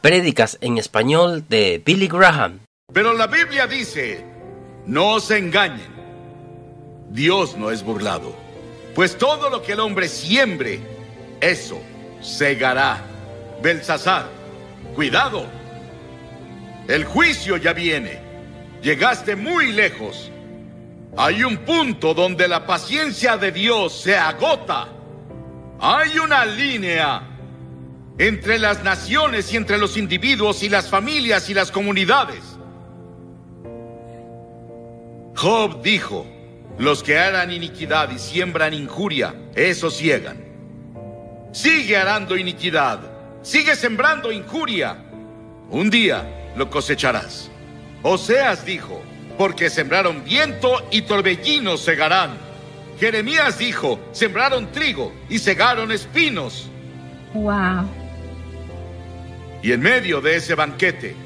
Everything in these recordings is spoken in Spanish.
Prédicas en español de Billy Graham. Pero la Biblia dice, no se engañen. Dios no es burlado. Pues todo lo que el hombre siembre, eso segará. Belsasar, cuidado. El juicio ya viene. Llegaste muy lejos. Hay un punto donde la paciencia de Dios se agota. Hay una línea entre las naciones y entre los individuos y las familias y las comunidades. Job dijo, los que harán iniquidad y siembran injuria, esos ciegan. Sigue arando iniquidad, sigue sembrando injuria. Un día lo cosecharás. Oseas dijo, porque sembraron viento y torbellinos segarán. Jeremías dijo, sembraron trigo y segaron espinos. Wow. Y en medio de ese banquete,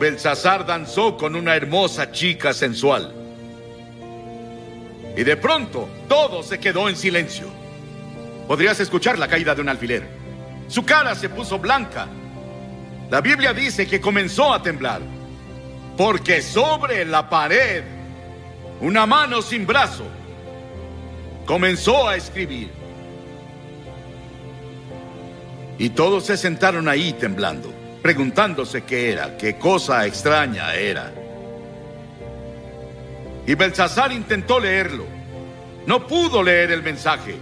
Belsasar danzó con una hermosa chica sensual. Y de pronto, todo se quedó en silencio. Podrías escuchar la caída de un alfiler. Su cara se puso blanca. La Biblia dice que comenzó a temblar. Porque sobre la pared, una mano sin brazo comenzó a escribir. Y todos se sentaron ahí temblando, preguntándose qué era, qué cosa extraña era. Y Belsasar intentó leerlo. No pudo leer el mensaje.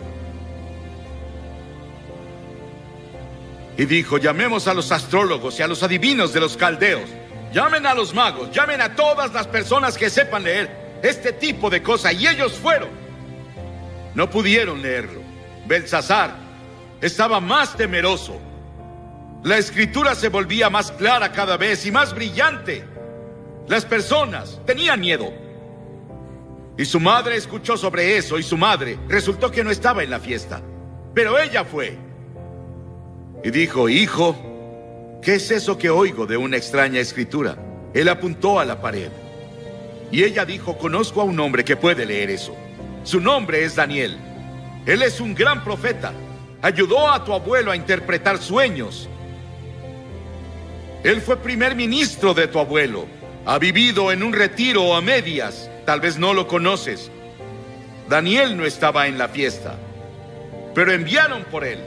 Y dijo, llamemos a los astrólogos y a los adivinos de los caldeos. Llamen a los magos, llamen a todas las personas que sepan leer este tipo de cosas. Y ellos fueron. No pudieron leerlo. Belsasar estaba más temeroso. La escritura se volvía más clara cada vez y más brillante. Las personas tenían miedo. Y su madre escuchó sobre eso y su madre resultó que no estaba en la fiesta. Pero ella fue. Y dijo, hijo, ¿qué es eso que oigo de una extraña escritura? Él apuntó a la pared. Y ella dijo, conozco a un hombre que puede leer eso. Su nombre es Daniel. Él es un gran profeta. Ayudó a tu abuelo a interpretar sueños. Él fue primer ministro de tu abuelo. Ha vivido en un retiro a medias. Tal vez no lo conoces. Daniel no estaba en la fiesta, pero enviaron por él.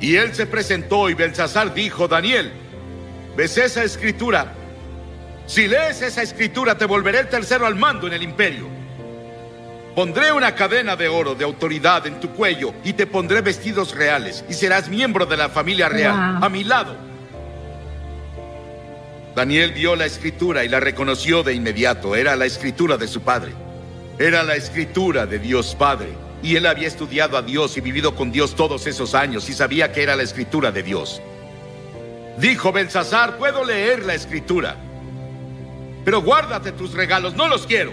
Y él se presentó y Belsasar dijo, Daniel, ¿ves esa escritura? Si lees esa escritura te volveré el tercero al mando en el imperio. Pondré una cadena de oro de autoridad en tu cuello y te pondré vestidos reales y serás miembro de la familia real Wow. a mi lado. Daniel vio la escritura y la reconoció de inmediato. Era la escritura de su padre. Era la escritura de Dios Padre. Y él había estudiado a Dios y vivido con Dios todos esos años y sabía que era la escritura de Dios. Dijo Belsasar, puedo leer la escritura. Pero guárdate tus regalos, no los quiero.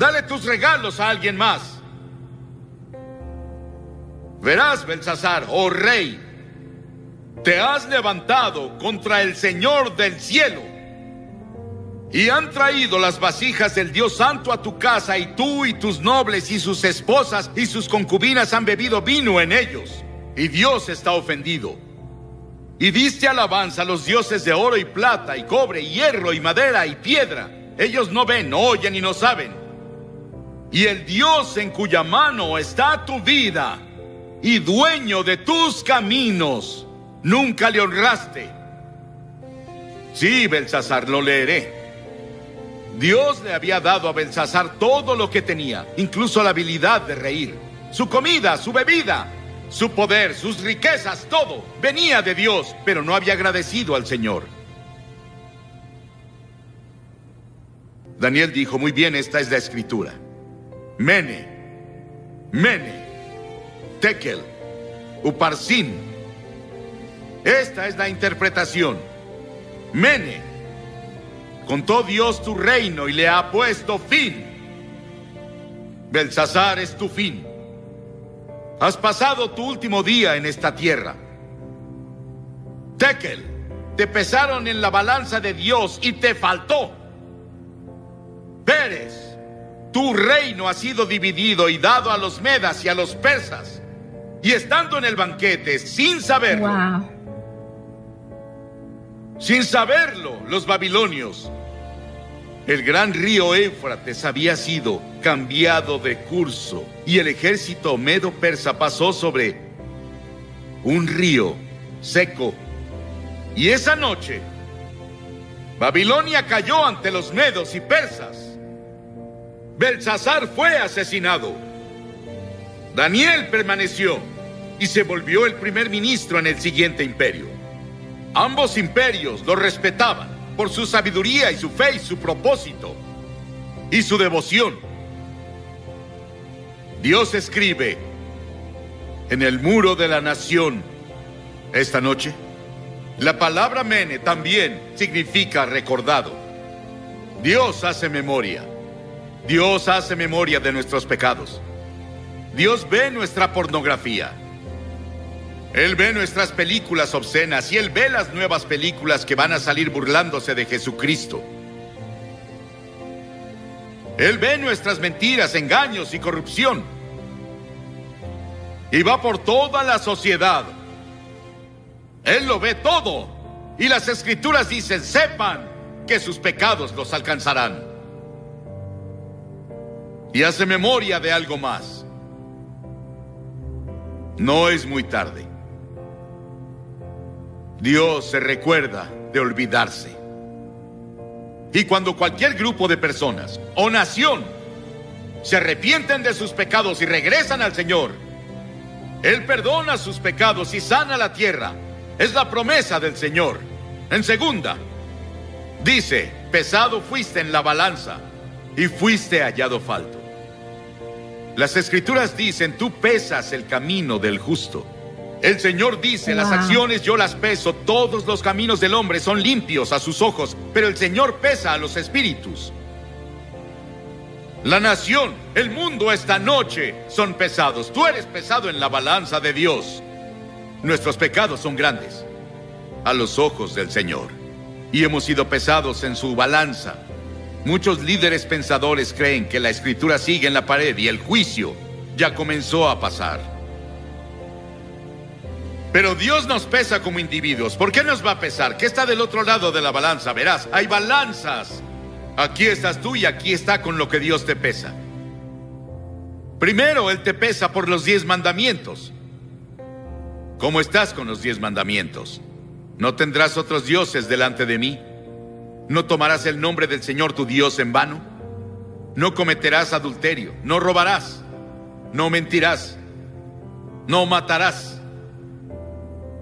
Dale tus regalos a alguien más. Verás, Belsasar, oh rey, te has levantado contra el Señor del cielo. Y han traído las vasijas del Dios Santo a tu casa y tú y tus nobles y sus esposas y sus concubinas han bebido vino en ellos. Y Dios está ofendido. Y diste alabanza a los dioses de oro y plata y cobre y hierro y madera y piedra. Ellos no ven, oyen y no saben. Y el Dios en cuya mano está tu vida y dueño de tus caminos, nunca le honraste. Sí, Belsasar, lo leeré. Dios le había dado a Belsasar todo lo que tenía, incluso la habilidad de reír. Su comida, su bebida, su poder, sus riquezas, todo venía de Dios, pero no había agradecido al Señor. Daniel dijo, muy bien, esta es la escritura. Mene, Mene, Tekel, Uparsin. Esta es la interpretación. Mene, contó Dios tu reino y le ha puesto fin. Belsasar es tu fin. Has pasado tu último día en esta tierra. Tekel, te pesaron en la balanza de Dios y te faltó. Pérez, tu reino ha sido dividido y dado a los medas y a los persas. Y estando en el banquete, sin saberlo, Wow. Sin saberlo, los babilonios, el gran río Éufrates había sido cambiado de curso y el ejército medo-persa pasó sobre un río seco. Y esa noche, Babilonia cayó ante los medos y persas. Belsasar fue asesinado. Daniel permaneció y se volvió el primer ministro en el siguiente imperio. Ambos imperios lo respetaban por su sabiduría y su fe y su propósito y su devoción. Dios escribe en el muro de la nación esta noche. La palabra mene también significa recordado. Dios hace memoria. Dios hace memoria de nuestros pecados. Dios ve nuestra pornografía. Él ve nuestras películas obscenas y Él ve las nuevas películas que van a salir burlándose de Jesucristo. Él ve nuestras mentiras, engaños y corrupción. Y va por toda la sociedad él lo ve todo. Y las escrituras dicen, sepan que sus pecados los alcanzarán. Y hace memoria de algo más. No es muy tarde. Dios se recuerda de olvidarse. Y cuando cualquier grupo de personas o nación se arrepienten de sus pecados y regresan al Señor, Él perdona sus pecados y sana la tierra es la promesa del Señor. En segunda, dice, pesado fuiste en la balanza y fuiste hallado falto. Las escrituras dicen, tú pesas el camino del justo. El Señor dice, las acciones yo las peso, todos los caminos del hombre son limpios a sus ojos, pero el Señor pesa a los espíritus. La nación, el mundo esta noche son pesados. Tú eres pesado en la balanza de Dios. Nuestros pecados son grandes a los ojos del Señor y hemos sido pesados en su balanza. Muchos líderes pensadores creen que la escritura sigue en la pared y el juicio ya comenzó a pasar. Pero Dios nos pesa como individuos. ¿Por qué nos va a pesar? ¿Qué está del otro lado de la balanza? Verás, hay balanzas. Aquí estás tú y aquí está con lo que Dios te pesa. Primero, Él te pesa por los diez mandamientos. ¿Cómo estás con los diez mandamientos? No tendrás otros dioses delante de mí. No tomarás el nombre del Señor tu Dios en vano. No cometerás adulterio. No robarás. No mentirás. No matarás.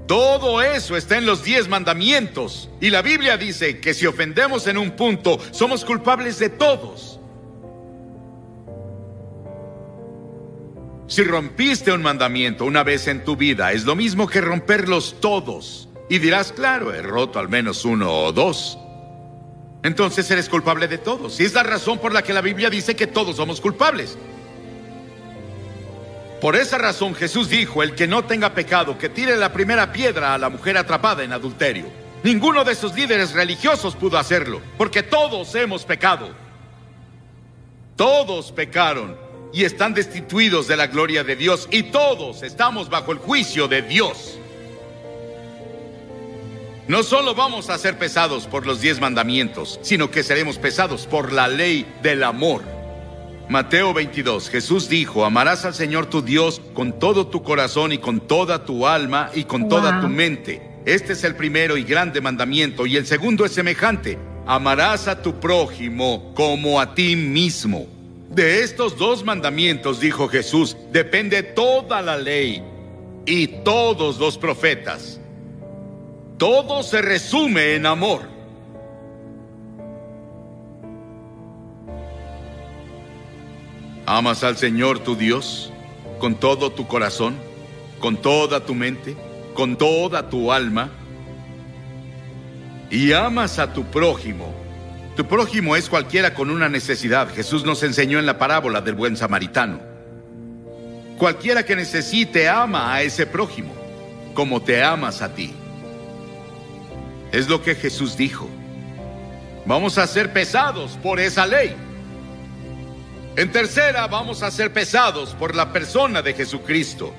Todo eso está en los diez mandamientos. Y la Biblia dice que si ofendemos en un punto, somos culpables de todos. Si rompiste un mandamiento una vez en tu vida, es lo mismo que romperlos todos. Y dirás, claro, he roto al menos uno o dos. Entonces eres culpable de todos. Y es la razón por la que la Biblia dice que todos somos culpables. Por esa razón Jesús dijo, el que no tenga pecado, que tire la primera piedra a la mujer atrapada en adulterio. Ninguno de esos líderes religiosos pudo hacerlo, porque todos hemos pecado. Todos pecaron y están destituidos de la gloria de Dios y todos estamos bajo el juicio de Dios. No solo vamos a ser pesados por los diez mandamientos, sino que seremos pesados por la ley del amor. Mateo 22, Jesús dijo, amarás al Señor tu Dios con todo tu corazón y con toda tu alma y con toda tu mente. Este es el primero y grande mandamiento y el segundo es semejante, amarás a tu prójimo como a ti mismo. De estos dos mandamientos, dijo Jesús, depende toda la ley y todos los profetas. Todo se resume en amor. ¿Amas al Señor tu Dios con todo tu corazón, con toda tu mente, con toda tu alma? ¿Y amas a tu prójimo tu prójimo es cualquiera con una necesidad. Jesús nos enseñó en la parábola del buen samaritano. Cualquiera que necesite ama a ese prójimo, como te amas a ti. Es lo que Jesús dijo. Vamos a ser pesados por esa ley. En tercera, vamos a ser pesados por la persona de Jesucristo.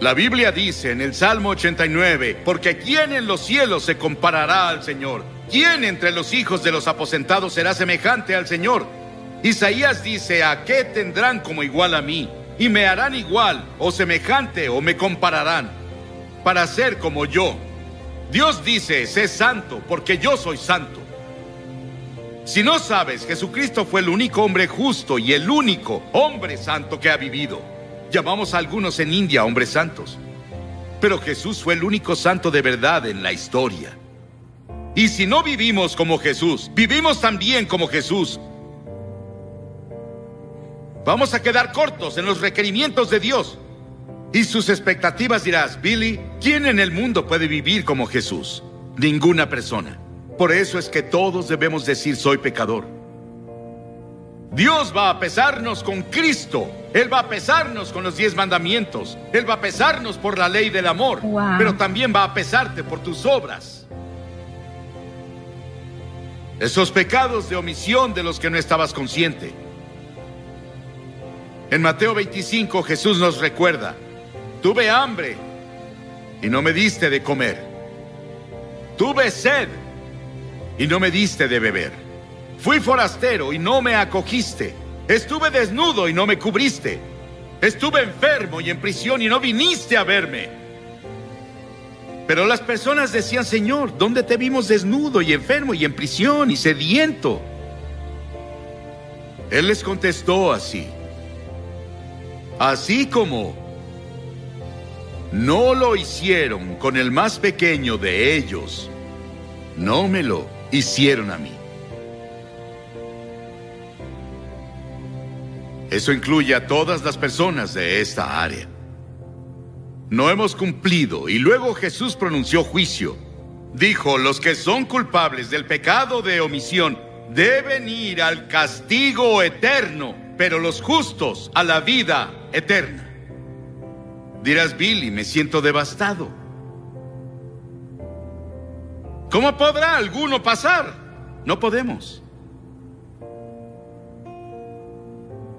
La Biblia dice en el Salmo 89, porque ¿quién en los cielos se comparará al Señor? ¿Quién entre los hijos de los aposentados será semejante al Señor? Isaías dice, ¿a qué tendrán como igual a mí? Y me harán igual o semejante o me compararán para ser como yo. Dios dice, sé santo porque yo soy santo. Si no sabes, Jesucristo fue el único hombre justo y el único hombre santo que ha vivido. Llamamos a algunos en India hombres santos. Pero Jesús fue el único santo de verdad en la historia. Y si no vivimos como Jesús, vivimos también como Jesús. Vamos a quedar cortos en los requerimientos de Dios. Y sus expectativas dirás, Billy, ¿quién en el mundo puede vivir como Jesús? Ninguna persona. Por eso es que todos debemos decir soy pecador. Dios va a pesarnos con Cristo. Él va a pesarnos con los diez mandamientos. Él va a pesarnos por la ley del amor. Pero también va a pesarte por tus obras. Esos pecados de omisión de los que no estabas consciente. En Mateo 25 Jesús nos recuerda, tuve hambre y no me diste de comer. Tuve sed y no me diste de beber. Fui forastero y no me acogiste. Estuve desnudo y no me cubriste. Estuve enfermo y en prisión y no viniste a verme. Pero las personas decían, Señor, ¿dónde te vimos desnudo y enfermo y en prisión y sediento? Él les contestó así. Así como no lo hicieron con el más pequeño de ellos, no me lo hicieron a mí. Eso incluye a todas las personas de esta área. No hemos cumplido y luego Jesús pronunció juicio. Dijo, los que son culpables del pecado de omisión deben ir al castigo eterno, pero los justos a la vida eterna. Dirás, Billy, me siento devastado. ¿Cómo podrá alguno pasar? No podemos.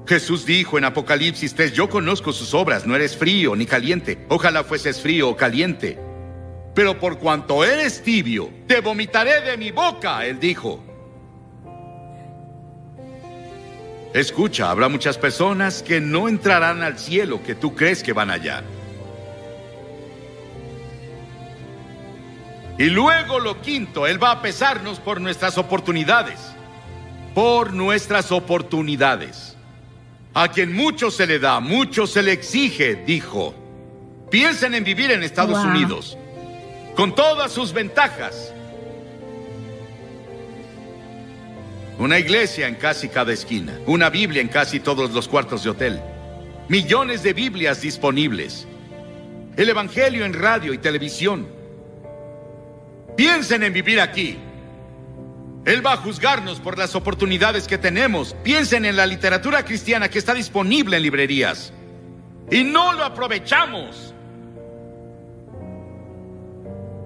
Jesús dijo en Apocalipsis 3, yo conozco sus obras, no eres frío ni caliente, ojalá fueses frío o caliente. Pero por cuanto eres tibio, te vomitaré de mi boca, él dijo. Escucha, habrá muchas personas que no entrarán al cielo que tú crees que van allá. Y luego lo quinto, Él va a pesarnos por nuestras oportunidades. Por nuestras oportunidades. A quien mucho se le da, mucho se le exige, dijo. Piensen en vivir en Estados Unidos, con todas sus ventajas. Una iglesia en casi cada esquina, una Biblia en casi todos los cuartos de hotel, millones de Biblias disponibles, el Evangelio en radio y televisión. Piensen en vivir aquí, él va a juzgarnos por las oportunidades que tenemos. Piensen en la literatura cristiana que está disponible en librerías. Y no lo aprovechamos.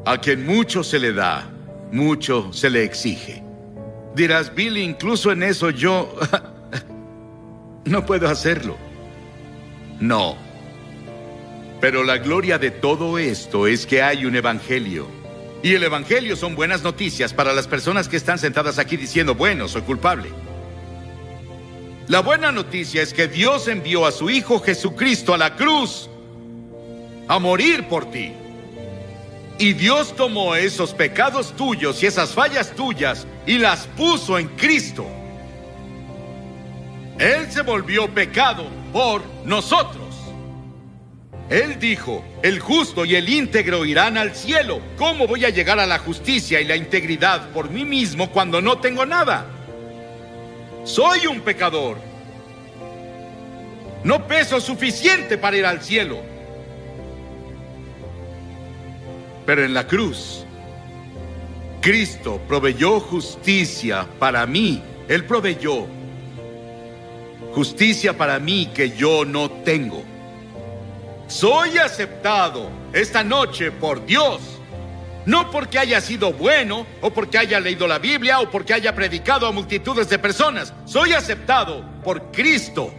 A quien mucho se le da, mucho se le exige. Dirás, Billy, incluso en eso yo no puedo hacerlo. No. Pero la gloria de todo esto es que hay un evangelio y el Evangelio son buenas noticias para las personas que están sentadas aquí diciendo, bueno, soy culpable. La buena noticia es que Dios envió a su Hijo Jesucristo a la cruz a morir por ti. Y Dios tomó esos pecados tuyos y esas fallas tuyas y las puso en Cristo. Él se volvió pecado por nosotros. Él dijo, el justo y el íntegro irán al cielo. ¿Cómo voy a llegar a la justicia y la integridad por mí mismo cuando no tengo nada? Soy un pecador. No peso suficiente para ir al cielo. Pero en la cruz, Cristo proveyó justicia para mí. Él proveyó justicia para mí que yo no tengo. Soy aceptado esta noche por Dios. No porque haya sido bueno, o porque haya leído la Biblia, o porque haya predicado a multitudes de personas. Soy aceptado por Cristo.